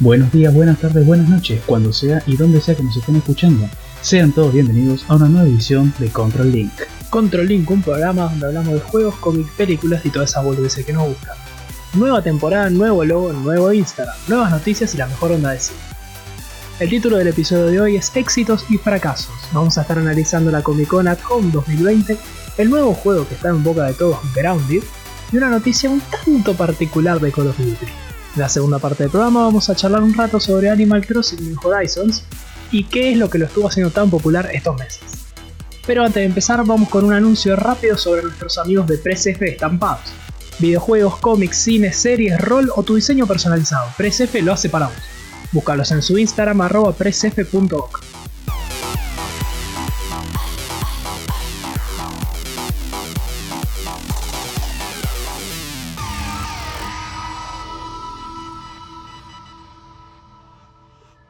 Buenos días, buenas tardes, buenas noches, cuando sea y donde sea que nos estén escuchando. Sean todos bienvenidos a una nueva edición de Control Link. Control Link, un programa donde hablamos de juegos, cómics, películas y toda esa boludeces que nos gusta. Nueva temporada, nuevo logo, nuevo Instagram, nuevas noticias y la mejor onda de cine. El título del episodio de hoy es Éxitos y Fracasos. Vamos a estar analizando la Comic Con at Home 2020, el nuevo juego que está en boca de todos, Grounded, y una noticia un tanto particular de Call of Duty. En la segunda parte del programa vamos a charlar un rato sobre Animal Crossing New Horizons y qué es lo que lo estuvo haciendo tan popular estos meses. Pero antes de empezar vamos con un anuncio rápido sobre nuestros amigos de PresF Estampados. Videojuegos, cómics, cine, series, rol o tu diseño personalizado. PresF lo hace para vos. Búscalos en su Instagram arroba presf.org.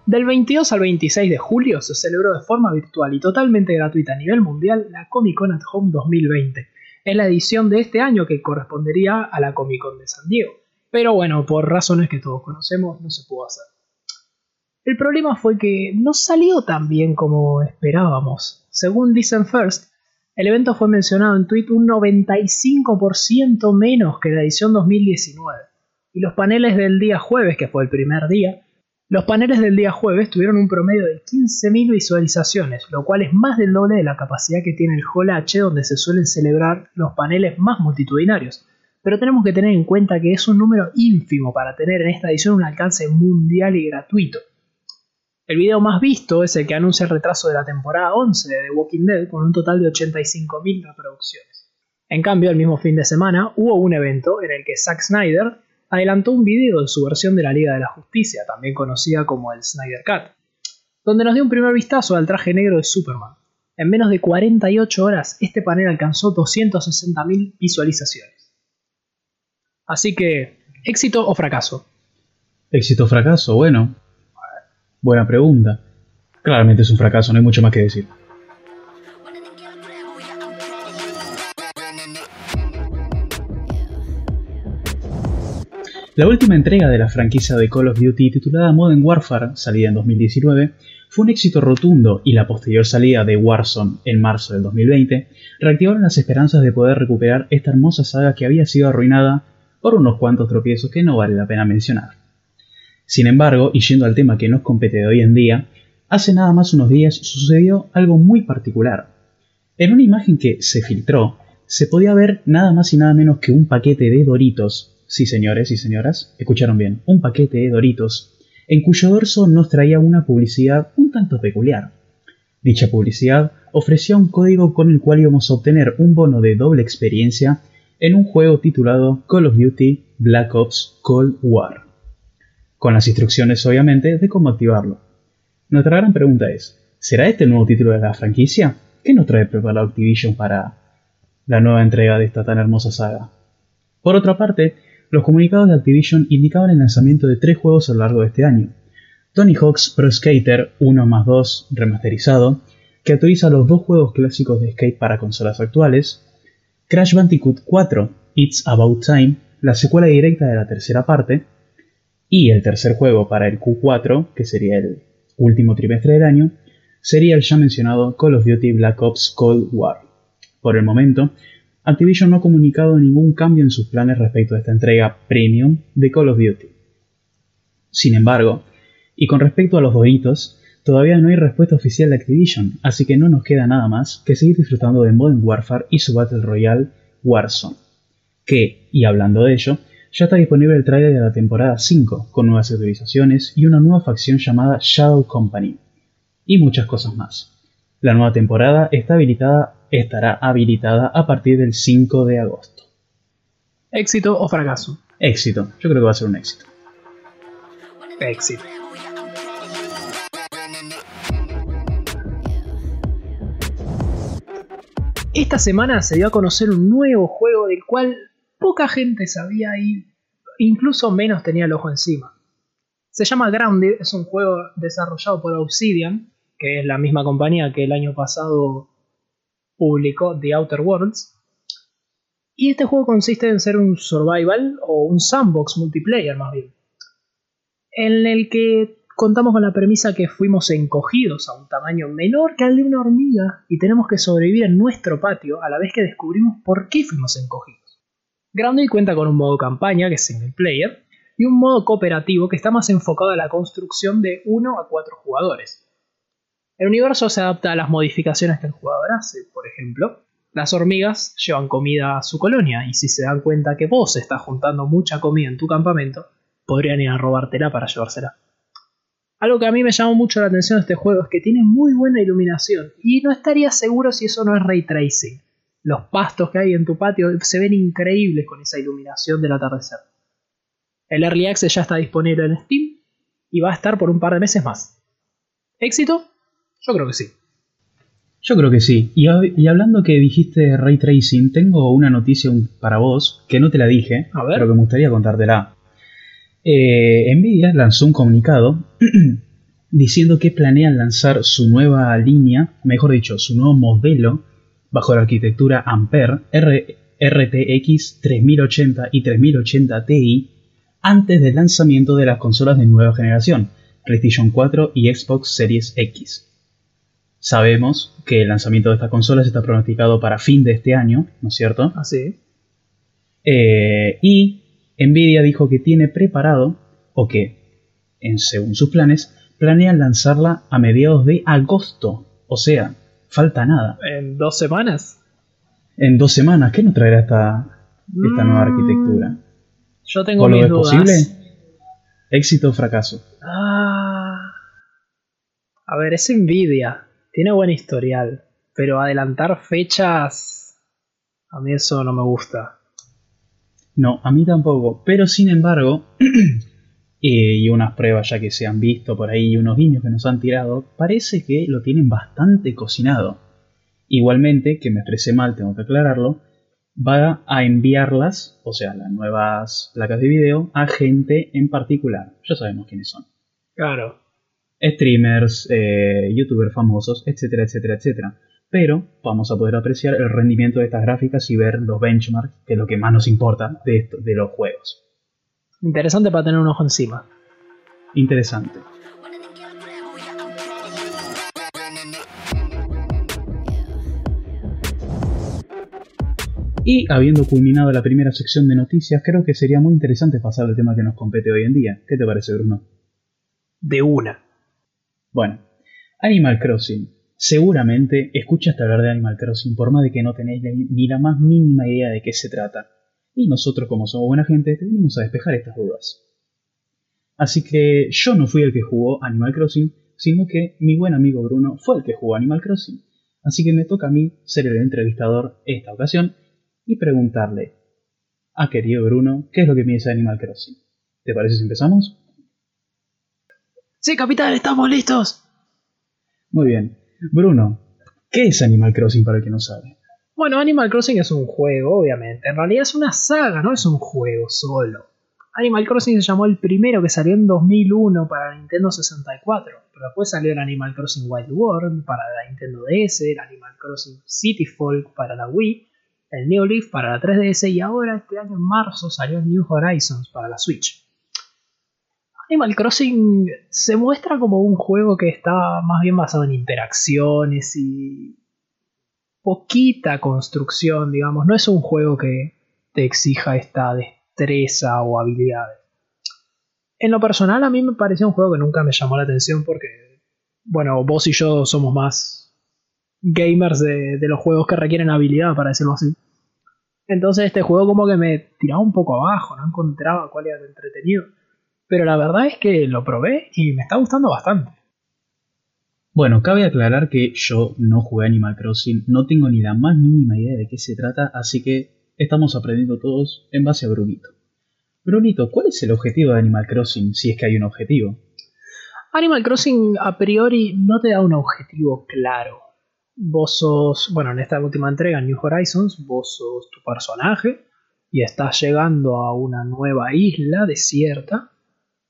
Del 22 al 26 de julio se celebró de forma virtual y totalmente gratuita a nivel mundial la Comic Con at Home 2020. Es la edición de este año que correspondería a la Comic Con de San Diego. Pero bueno, por razones que todos conocemos, no se pudo hacer. El problema fue que no salió tan bien como esperábamos. Según Listen First, el evento fue mencionado en Twitter un 95% menos que la edición 2019. Y los paneles del día jueves, que fue el primer día, los paneles del día jueves tuvieron un promedio de 15.000 visualizaciones, lo cual es más del doble de la capacidad que tiene el Hall H donde se suelen celebrar los paneles más multitudinarios. Pero tenemos que tener en cuenta que es un número ínfimo para tener en esta edición un alcance mundial y gratuito. El video más visto es el que anuncia el retraso de la temporada 11 de The Walking Dead con un total de 85.000 reproducciones. En cambio, el mismo fin de semana hubo un evento en el que Zack Snyder adelantó un video de su versión de la Liga de la Justicia, también conocida como el Snyder Cut, donde nos dio un primer vistazo al traje negro de Superman. En menos de 48 horas, este panel alcanzó 260.000 visualizaciones. Así que, ¿éxito o fracaso? Éxito o fracaso, bueno. Buena pregunta. Claramente es un fracaso, no hay mucho más que decir. La última entrega de la franquicia de Call of Duty titulada Modern Warfare, salida en 2019, fue un éxito rotundo y la posterior salida de Warzone en marzo del 2020 reactivaron las esperanzas de poder recuperar esta hermosa saga que había sido arruinada por unos cuantos tropiezos que no vale la pena mencionar. Sin embargo, y yendo al tema que nos compete de hoy en día, hace nada más unos días sucedió algo muy particular. En una imagen que se filtró, se podía ver nada más y nada menos que un paquete de Doritos Sí, señores y señoras, escucharon bien, un paquete de Doritos, en cuyo dorso nos traía una publicidad un tanto peculiar. Dicha publicidad ofrecía un código con el cual íbamos a obtener un bono de doble experiencia en un juego titulado Call of Duty Black Ops Cold War, con las instrucciones obviamente de cómo activarlo. Nuestra gran pregunta es, ¿será este el nuevo título de la franquicia? ¿Qué nos trae preparado Activision para la nueva entrega de esta tan hermosa saga? Por otra parte, los comunicados de Activision indicaban el lanzamiento de tres juegos a lo largo de este año. Tony Hawk's Pro Skater 1 más 2 remasterizado, que actualiza los dos juegos clásicos de skate para consolas actuales, Crash Bandicoot 4 It's About Time, la secuela directa de la tercera parte, y el tercer juego para el Q4, que sería el último trimestre del año, sería el ya mencionado Call of Duty Black Ops Cold War. Por el momento, Activision no ha comunicado ningún cambio en sus planes respecto a esta entrega premium de Call of Duty. Sin embargo, y con respecto a los Doritos, todavía no hay respuesta oficial de Activision, así que no nos queda nada más que seguir disfrutando de Modern Warfare y su Battle Royale Warzone. Que, y hablando de ello, ya está disponible el trailer de la temporada 5, con nuevas actualizaciones y una nueva facción llamada Shadow Company, y muchas cosas más. La nueva temporada está habilitada estará habilitada a partir del 5 de agosto. ¿Éxito o fracaso? Éxito, yo creo que va a ser un éxito. Éxito. Esta semana se dio a conocer un nuevo juego del cual poca gente sabía y incluso menos tenía el ojo encima. Se llama Grounded, es un juego desarrollado por Obsidian, que es la misma compañía que el año pasado publicó The Outer Worlds. Y este juego consiste en ser un survival o un sandbox multiplayer más bien. en el que contamos con la premisa que fuimos encogidos a un tamaño menor que al de una hormiga y tenemos que sobrevivir en nuestro patio a la vez que descubrimos por qué fuimos encogidos. Grounded cuenta con un modo campaña que es single player y un modo cooperativo que está más enfocado a la construcción de 1 a 4 jugadores. El universo se adapta a las modificaciones que el jugador hace, por ejemplo, las hormigas llevan comida a su colonia y si se dan cuenta que vos estás juntando mucha comida en tu campamento, podrían ir a robártela para llevársela. Algo que a mí me llamó mucho la atención de este juego es que tiene muy buena iluminación y no estaría seguro si eso no es ray tracing. Los pastos que hay en tu patio se ven increíbles con esa iluminación del atardecer. El Early Access ya está disponible en Steam y va a estar por un par de meses más. ¿Éxito? Yo creo que sí. Yo creo que sí. Y, hablando que dijiste ray tracing, tengo una noticia para vos que no te la dije, pero que me gustaría contártela. Eh, Nvidia lanzó un comunicado diciendo que planean lanzar su nueva línea, mejor dicho, su nuevo modelo bajo la arquitectura Ampere RTX 3080 y 3080 Ti antes del lanzamiento de las consolas de nueva generación, PlayStation 4 y Xbox Series X. Sabemos que el lanzamiento de estas consolas está pronosticado para fin de este año, ¿no es cierto? Así. Ah, eh, y Nvidia dijo que tiene preparado, o que, en, según sus planes, planean lanzarla a mediados de agosto. O sea, falta nada. ¿En dos semanas? En dos semanas. ¿Qué nos traerá esta, esta nueva mm, arquitectura? Yo tengo mis dudas. posible? ¿Éxito o fracaso? Ah, a ver, es Nvidia. Tiene buen historial, pero adelantar fechas, a mí eso no me gusta. No, a mí tampoco, pero sin embargo, y unas pruebas ya que se han visto por ahí, y unos guiños que nos han tirado, parece que lo tienen bastante cocinado. Igualmente, que me expresé mal, tengo que aclararlo, va a enviarlas, o sea, las nuevas placas de video, a gente en particular. Ya sabemos quiénes son. Claro streamers, eh, youtubers famosos, etcétera, etcétera, etcétera. Pero vamos a poder apreciar el rendimiento de estas gráficas y ver los benchmarks, que es lo que más nos importa de, esto, de los juegos. Interesante para tener un ojo encima. Interesante. Y habiendo culminado la primera sección de noticias, creo que sería muy interesante pasar al tema que nos compete hoy en día. ¿Qué te parece, Bruno? De una. Bueno, Animal Crossing. Seguramente escuchaste hablar de Animal Crossing por más de que no tenéis ni la más mínima idea de qué se trata. Y nosotros, como somos buena gente, te venimos a despejar estas dudas. Así que yo no fui el que jugó Animal Crossing, sino que mi buen amigo Bruno fue el que jugó Animal Crossing. Así que me toca a mí ser el entrevistador esta ocasión y preguntarle a querido Bruno qué es lo que piensa Animal Crossing. ¿Te parece si empezamos? Sí, capitán, estamos listos. Muy bien. Bruno, ¿qué es Animal Crossing para el que no sabe? Bueno, Animal Crossing es un juego, obviamente. En realidad es una saga, no es un juego solo. Animal Crossing se llamó el primero que salió en 2001 para Nintendo 64, pero después salió el Animal Crossing Wild World para la Nintendo DS, el Animal Crossing City Folk para la Wii, el New Leaf para la 3DS y ahora este año en marzo salió el New Horizons para la Switch. Animal Crossing se muestra como un juego que está más bien basado en interacciones y poquita construcción, digamos. No es un juego que te exija esta destreza o habilidades. En lo personal a mí me pareció un juego que nunca me llamó la atención porque, bueno, vos y yo somos más gamers de, de los juegos que requieren habilidad, para decirlo así. Entonces este juego como que me tiraba un poco abajo, no encontraba cuál era el entretenido. Pero la verdad es que lo probé y me está gustando bastante. Bueno, cabe aclarar que yo no jugué Animal Crossing, no tengo ni la más mínima idea de qué se trata, así que estamos aprendiendo todos en base a Brunito. Brunito, ¿cuál es el objetivo de Animal Crossing si es que hay un objetivo? Animal Crossing a priori no te da un objetivo claro. Vos sos, bueno, en esta última entrega, New Horizons, vos sos tu personaje y estás llegando a una nueva isla desierta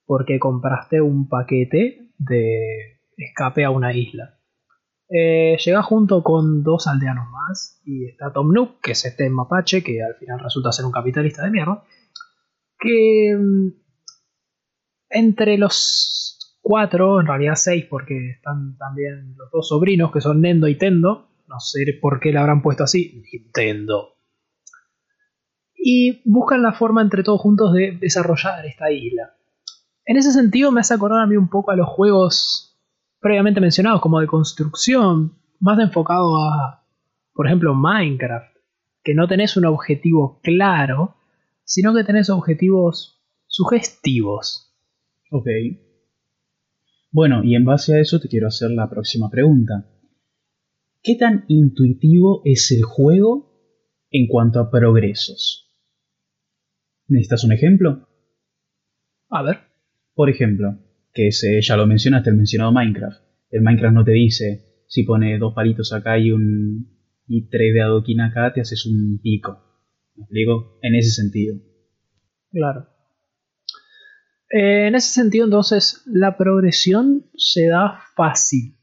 porque compraste un paquete de escape a una isla. Eh, llega junto con dos aldeanos más y está Tom Nook, que es este mapache, que al final resulta ser un capitalista de mierda, que mm, entre los cuatro, en realidad seis, porque están también los dos sobrinos que son Nendo y Tendo. No sé por qué le habrán puesto así. Nintendo. Y buscan la forma entre todos juntos de desarrollar esta isla. En ese sentido me hace acordar a mí un poco a los juegos previamente mencionados, como de construcción, más enfocado a, por ejemplo, Minecraft, que no tenés un objetivo claro, sino que tenés objetivos sugestivos. Ok. Bueno, y en base a eso te quiero hacer la próxima pregunta. ¿Qué tan intuitivo es el juego en cuanto a progresos? ¿Necesitas un ejemplo? A ver. Por ejemplo, que ese, ya lo mencionaste, el mencionado Minecraft. El Minecraft no te dice si pone dos palitos acá y un y tres de adoquín acá, te haces un pico. ¿Me explico? En ese sentido. Claro. Eh, en ese sentido, entonces, la progresión se da fácil.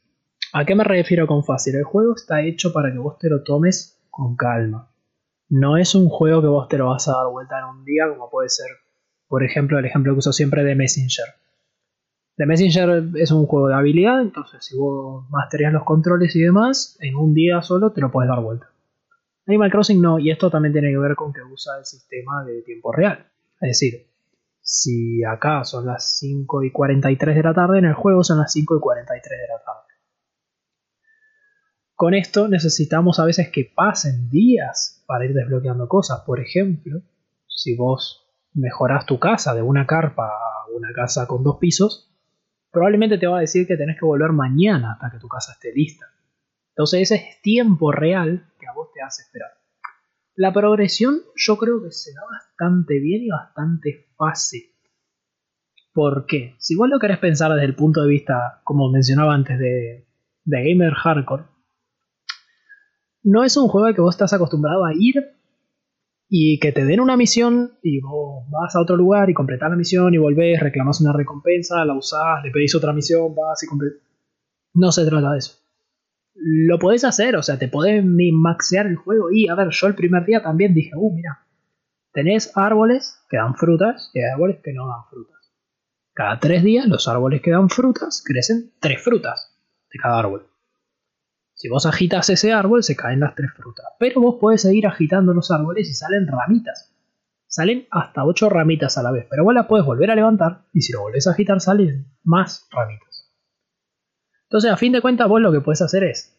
¿A qué me refiero con fácil? El juego está hecho para que vos te lo tomes con calma. No es un juego que vos te lo vas a dar vuelta en un día, como puede ser por ejemplo, el ejemplo que uso siempre de Messenger. The Messenger es un juego de habilidad, entonces si vos masterías los controles y demás, en un día solo te lo puedes dar vuelta. Animal Crossing no, y esto también tiene que ver con que usa el sistema de tiempo real. Es decir, si acá son las 5 y 43 de la tarde, en el juego son las 5 y 43 de la tarde. Con esto necesitamos a veces que pasen días para ir desbloqueando cosas. Por ejemplo, si vos mejoras tu casa de una carpa a una casa con dos pisos, probablemente te va a decir que tenés que volver mañana hasta que tu casa esté lista. Entonces ese es tiempo real que a vos te hace esperar. La progresión yo creo que se da bastante bien y bastante fácil. ¿Por qué? Si vos lo querés pensar desde el punto de vista, como mencionaba antes, de, de gamer hardcore, no es un juego al que vos estás acostumbrado a ir y que te den una misión y vos vas a otro lugar y completas la misión y volvés, reclamas una recompensa, la usás, le pedís otra misión, vas y completas. No se trata de eso. Lo podés hacer, o sea, te podés maxear el juego y, a ver, yo el primer día también dije, uh, mira, tenés árboles que dan frutas y árboles que no dan frutas. Cada tres días los árboles que dan frutas crecen tres frutas de cada árbol. Si vos agitas ese árbol, se caen las tres frutas. Pero vos podés seguir agitando los árboles y salen ramitas. Salen hasta ocho ramitas a la vez. Pero vos las podés volver a levantar y si lo volvés a agitar salen más ramitas. Entonces, a fin de cuentas, vos lo que puedes hacer es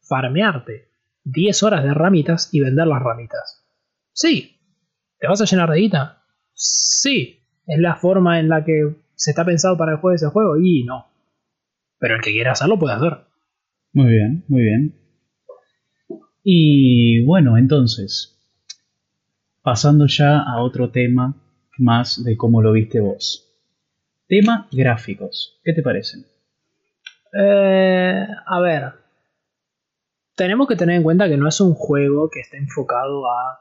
farmearte 10 horas de ramitas y vender las ramitas. Sí. ¿Te vas a llenar de guita? Sí. ¿Es la forma en la que se está pensado para el juego de ese juego? Y no. Pero el que quiera hacerlo puede hacer. Muy bien, muy bien. Y bueno, entonces, pasando ya a otro tema más de cómo lo viste vos. Tema gráficos, ¿qué te parecen? Eh, a ver, tenemos que tener en cuenta que no es un juego que esté enfocado a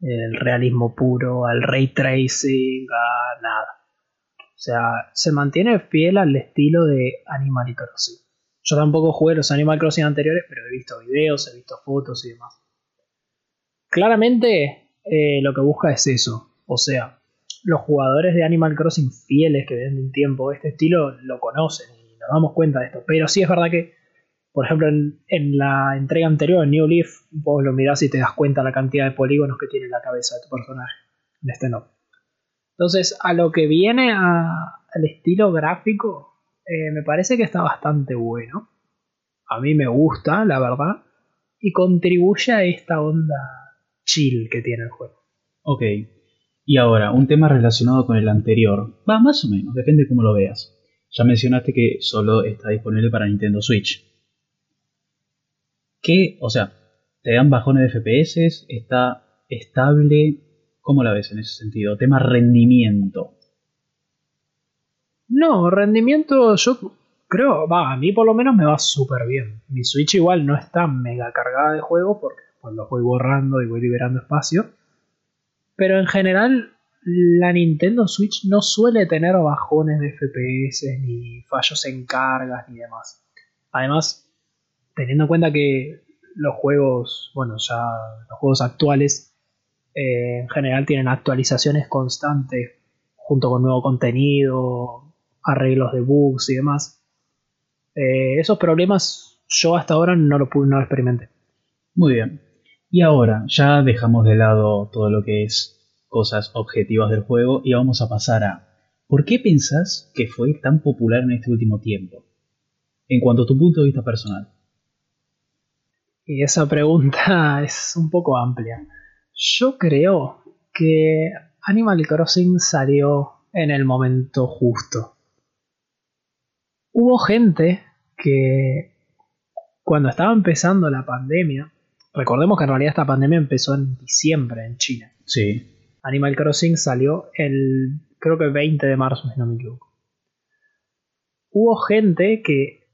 el realismo puro, al ray tracing, a nada. O sea, se mantiene fiel al estilo de Animal Crossing. Yo tampoco jugué los Animal Crossing anteriores, pero he visto videos, he visto fotos y demás. Claramente eh, lo que busca es eso. O sea, los jugadores de Animal Crossing fieles que ven un tiempo este estilo lo conocen y nos damos cuenta de esto. Pero sí es verdad que, por ejemplo, en, la entrega anterior, en New Leaf, vos lo mirás y te das cuenta la cantidad de polígonos que tiene la cabeza de tu personaje. En este no. Entonces, a lo que viene al estilo gráfico, eh, me parece que está bastante bueno. A mí me gusta, la verdad. Y contribuye a esta onda chill que tiene el juego. Ok. Y ahora, un tema relacionado con el anterior. Va, más o menos, depende de cómo lo veas. Ya mencionaste que solo está disponible para Nintendo Switch. ¿Qué? O sea, ¿te dan bajones de FPS? ¿Está estable? ¿Cómo la ves en ese sentido? Tema rendimiento. No, rendimiento yo creo, va, a mí por lo menos me va súper bien. Mi Switch igual no está mega cargada de juego porque pues lo voy borrando y voy liberando espacio. Pero en general la Nintendo Switch no suele tener bajones de FPS ni fallos en cargas ni demás. Además, teniendo en cuenta que los juegos, bueno, ya los juegos actuales eh, en general tienen actualizaciones constantes junto con nuevo contenido, arreglos de bugs y demás. Eh, esos problemas yo hasta ahora no lo, no lo experimenté. Muy bien. Y ahora ya dejamos de lado todo lo que es cosas objetivas del juego y vamos a pasar a ¿por qué pensás que fue tan popular en este último tiempo? En cuanto a tu punto de vista personal. Y esa pregunta es un poco amplia. Yo creo que Animal Crossing salió en el momento justo. Hubo gente que cuando estaba empezando la pandemia, recordemos que en realidad esta pandemia empezó en diciembre en China. Sí. Animal Crossing salió el creo que 20 de marzo, si no me equivoco. Hubo gente que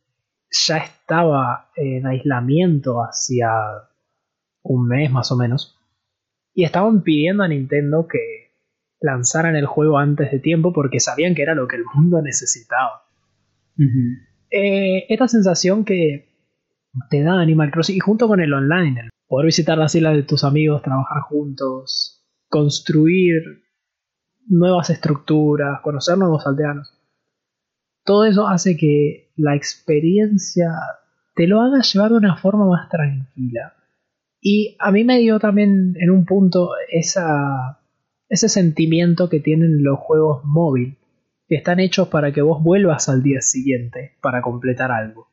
ya estaba en aislamiento hacía un mes más o menos. Y estaban pidiendo a Nintendo que lanzaran el juego antes de tiempo porque sabían que era lo que el mundo necesitaba. Eh, esta sensación que te da Animal Crossing y junto con el online, el poder visitar las islas de tus amigos, trabajar juntos, construir nuevas estructuras, conocer nuevos aldeanos todo eso hace que la experiencia te lo haga llevar de una forma más tranquila. Y a mí me dio también en un punto esa, ese sentimiento que tienen los juegos móvil, que están hechos para que vos vuelvas al día siguiente para completar algo.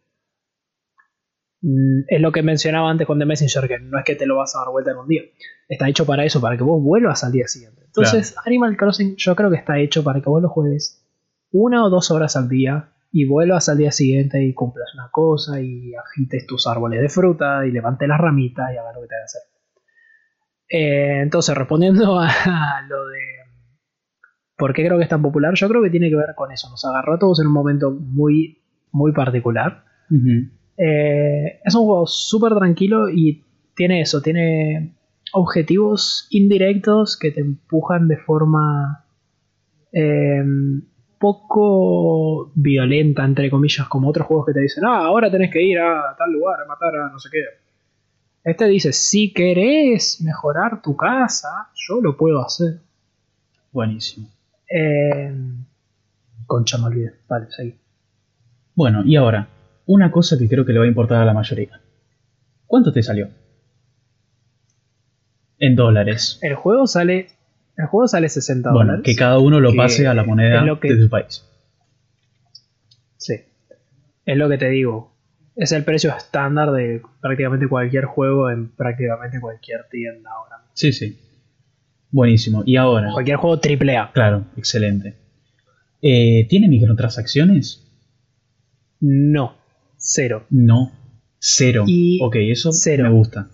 Mm, es lo que mencionaba antes con The Messenger, que no es que te lo vas a dar vuelta en un día. Está hecho para eso, para que vos vuelvas al día siguiente. Entonces, Animal Crossing yo creo que está hecho para que vos lo juegues una o dos horas al día y vuelvas al día siguiente y cumplas una cosa y agites tus árboles de fruta y levantes las ramitas y hagas lo que te que hacer. Eh, entonces, respondiendo a, lo de por qué creo que es tan popular, yo creo que tiene que ver con eso. Nos agarró a todos en un momento muy, muy particular. Eh, es un juego súper tranquilo y tiene eso, tiene objetivos indirectos que te empujan de forma eh, poco violenta, entre comillas, como otros juegos que te dicen, ah, ahora tenés que ir a tal lugar a matar a no sé qué. Este dice, si querés mejorar tu casa, yo lo puedo hacer. Buenísimo. Eh, concha, me olvidé. Vale, seguí. Bueno, y ahora, una cosa que creo que le va a importar a la mayoría. ¿Cuánto te salió? En dólares. El juego sale el juego sale 60 dólares. Bueno, que cada uno lo pase a la moneda de su país. Sí. Es lo que te digo. Es el precio estándar de prácticamente cualquier juego en prácticamente cualquier tienda ahora. Sí, sí. Buenísimo. Y ahora. Cualquier juego AAA. Claro, excelente. Eh, ¿Tiene microtransacciones? No. Cero. No. Cero. ok, eso me gusta.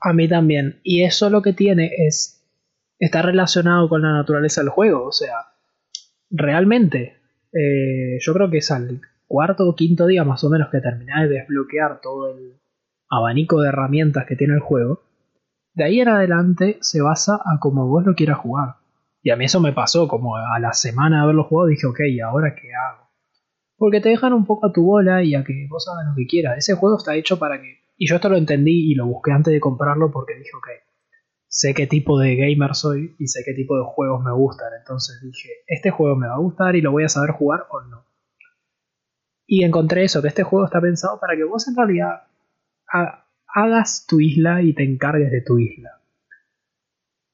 A mí también. Y eso lo que tiene es está relacionado con la naturaleza del juego. O sea, realmente, eh, yo creo que es al cuarto o quinto día más o menos que terminé de desbloquear todo el abanico de herramientas que tiene el juego. De ahí en adelante se basa a como vos lo quieras jugar. Y a mí eso me pasó, como a la semana de haberlo jugado dije, ok, ¿y ahora qué hago? Porque te dejan un poco a tu bola y a que vos hagas lo que quieras. Ese juego está hecho para que... Y yo esto lo entendí y lo busqué antes de comprarlo porque dije, ok, sé qué tipo de gamer soy y sé qué tipo de juegos me gustan. Entonces dije, este juego me va a gustar y lo voy a saber jugar o no. Y encontré eso, que este juego está pensado para que vos en realidad hagas tu isla y te encargues de tu isla.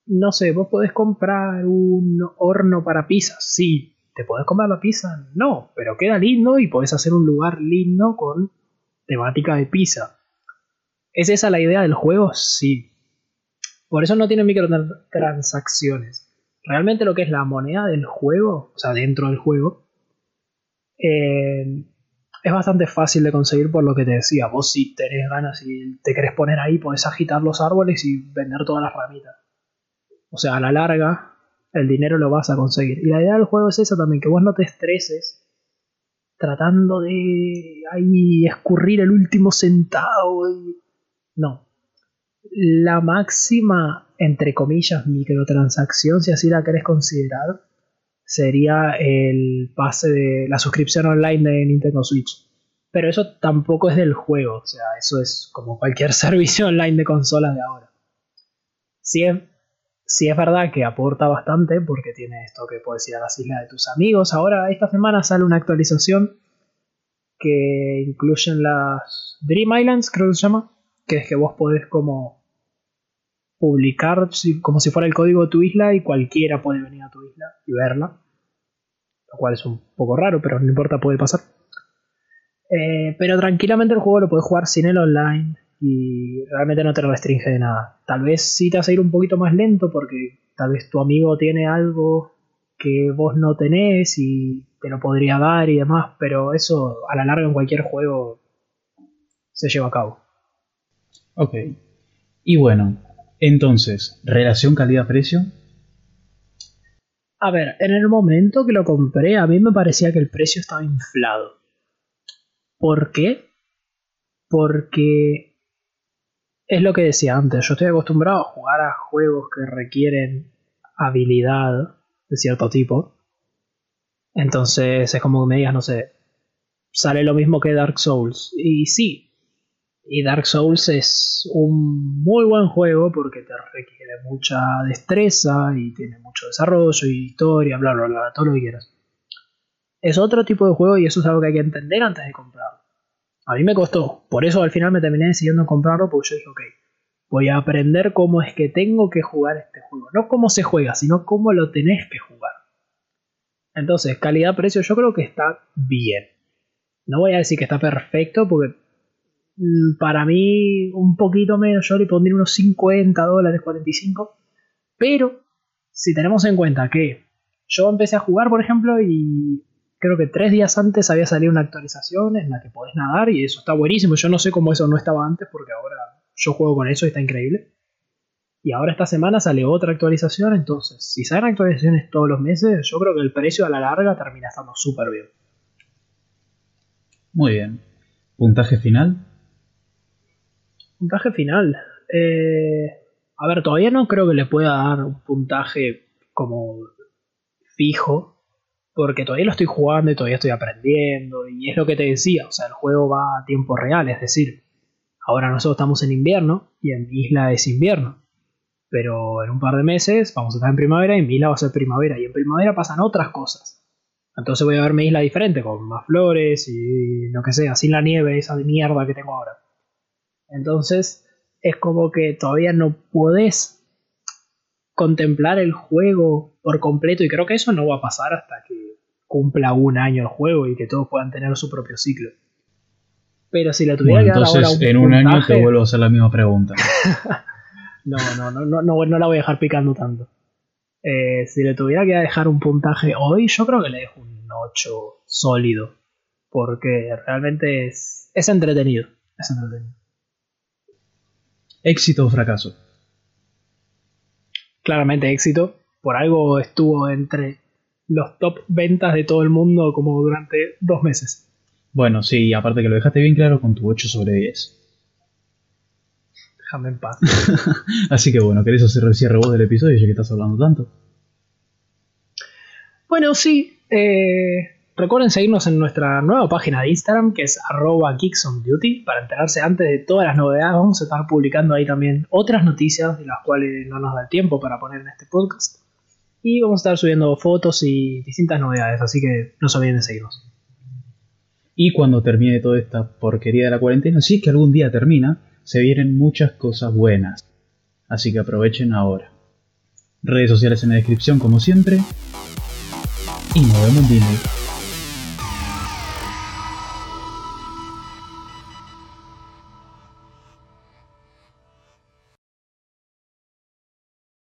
No sé, vos podés comprar un horno para pizza, sí. ¿Te podés comprar la pizza? No, pero queda lindo y podés hacer un lugar lindo con temática de pizza. ¿Es esa la idea del juego? Sí. Por eso no tiene microtransacciones. Realmente lo que es la moneda del juego, o sea, dentro del juego, eh, es bastante fácil de conseguir por lo que te decía. Vos si tenés ganas y te querés poner ahí, podés agitar los árboles y vender todas las ramitas. O sea, a la larga, el dinero lo vas a conseguir. Y la idea del juego es esa también, que vos no te estreses tratando de ahí escurrir el último centavo. Y... No, la máxima, entre comillas, microtransacción, si así la querés considerar, sería el pase de la suscripción online de Nintendo Switch. Pero eso tampoco es del juego, o sea, eso es como cualquier servicio online de consolas de ahora. Si es, sí es verdad que aporta bastante porque tiene esto que puedes ir a las islas de tus amigos. Ahora, esta semana sale una actualización que incluyen las Dream Islands, creo que se llama, que es que vos podés como publicar como si fuera el código de tu isla y cualquiera puede venir a tu isla y verla. Lo cual es un poco raro, pero no importa, puede pasar. Eh, pero tranquilamente el juego lo puedes jugar sin el online y realmente no te restringe de nada. Tal vez sí te a ir un poquito más lento porque tal vez tu amigo tiene algo que vos no tenés y te lo podría dar y demás, pero eso a la larga en cualquier juego se lleva a cabo. Ok. Y bueno, entonces, relación calidad-precio. A ver, en el momento que lo compré, a mí me parecía que el precio estaba inflado. ¿Por qué? Porque es lo que decía antes, yo estoy acostumbrado a jugar a juegos que requieren habilidad de cierto tipo. Entonces es como que me digas, no sé, sale lo mismo que Dark Souls. Y sí, y Dark Souls es un muy buen juego porque te requiere mucha destreza y tiene mucho desarrollo y historia, bla, bla, bla, todo lo que quieras. Es otro tipo de juego y eso es algo que hay que entender antes de comprarlo. A mí me costó, por eso al final me terminé decidiendo en comprarlo porque yo dije, ok, voy a aprender cómo es que tengo que jugar este juego. No cómo se juega, sino cómo lo tenés que jugar. Entonces, calidad-precio yo creo que está bien. No voy a decir que está perfecto porque para mí un poquito menos, yo le pondría unos 50 dólares, 45. Pero si tenemos en cuenta que yo empecé a jugar, por ejemplo, y creo que tres días antes había salido una actualización en la que podés nadar y eso está buenísimo. Yo no sé cómo eso no estaba antes porque ahora yo juego con eso y está increíble. Y ahora esta semana sale otra actualización, entonces si salen actualizaciones todos los meses, yo creo que el precio a la larga termina estando súper bien. Muy bien. ¿Puntaje final? Puntaje final. Eh, a ver, todavía no creo que le pueda dar un puntaje como fijo, porque todavía lo estoy jugando y todavía estoy aprendiendo, y es lo que te decía, o sea, el juego va a tiempo real, es decir, ahora nosotros estamos en invierno y en mi isla es invierno, pero en un par de meses vamos a estar en primavera y mi isla va a ser primavera, y en primavera pasan otras cosas. Entonces voy a ver mi isla diferente, con más flores y lo que sea, sin la nieve esa de mierda que tengo ahora. Entonces es como que todavía no podés contemplar el juego por completo y creo que eso no va a pasar hasta que cumpla un año el juego y que todos puedan tener su propio ciclo. Pero si la tuviera que dar ahora un en un año te vuelvo a hacer la misma pregunta. no, no, no, no, no, no la voy a dejar picando tanto. Eh, si le tuviera que dejar un puntaje hoy, yo creo que le dejo un 8 sólido. Porque realmente es, es entretenido. Es entretenido. Éxito o fracaso claramente éxito. Por algo estuvo entre los top ventas de todo el mundo como durante dos meses. Bueno, sí, aparte que lo dejaste bien claro con tu 8 sobre 10. Déjame en paz. Así que bueno, ¿querés hacer el cierre vos del episodio ya que estás hablando tanto? Bueno, sí. Eh, Recuerden seguirnos en nuestra nueva página de Instagram que es arroba para enterarse antes de todas las novedades. Vamos a estar publicando ahí también otras noticias de las cuales no nos da el tiempo para poner en este podcast. Y vamos a estar subiendo fotos y distintas novedades, así que no se olviden de seguirnos. Y cuando termine toda esta porquería de la cuarentena, si es que algún día termina, se vienen muchas cosas buenas. Así que aprovechen ahora. Redes sociales en la descripción como siempre. Y nos vemos en